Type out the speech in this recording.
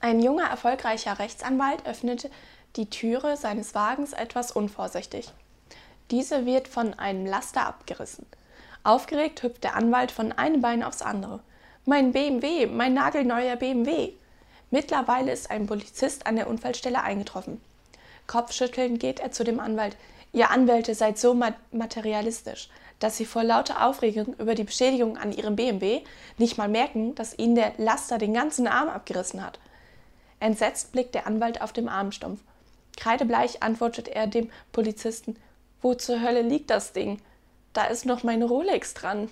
Ein junger, erfolgreicher Rechtsanwalt öffnet die Türe seines Wagens etwas unvorsichtig. Diese wird von einem Laster abgerissen. Aufgeregt hüpft der Anwalt von einem Bein aufs andere. Mein BMW, mein nagelneuer BMW. Mittlerweile ist ein Polizist an der Unfallstelle eingetroffen. Kopfschüttelnd geht er zu dem Anwalt. Ihr Anwälte seid so materialistisch, dass sie vor lauter Aufregung über die Beschädigung an ihrem BMW nicht mal merken, dass ihnen der Laster den ganzen Arm abgerissen hat. Entsetzt blickt der Anwalt auf den Armstumpf. Kreidebleich antwortet er dem Polizisten: Wo zur Hölle liegt das Ding? Da ist noch meine Rolex dran.